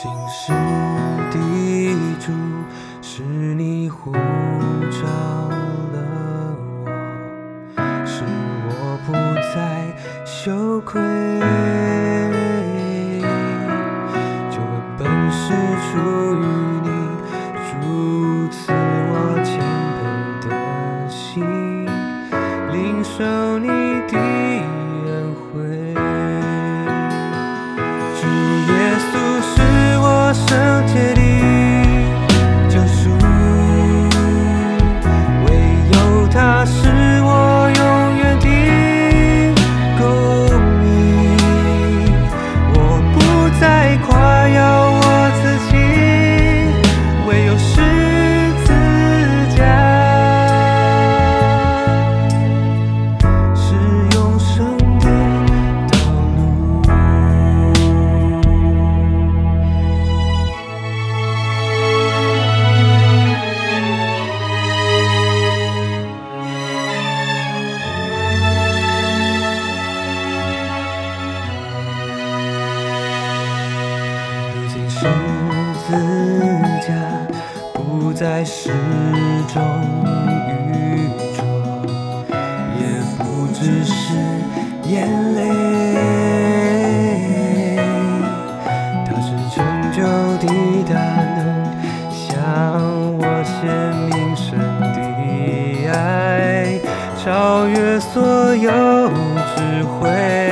心是地主，是你呼召了我，使我不再羞愧。救恩本是出于你，如此我谦卑的心，领受你的恩惠。是我十字架不再是种愚拙，也不只是眼泪，它是成就的大能，向我显明神的爱，超越所有智慧。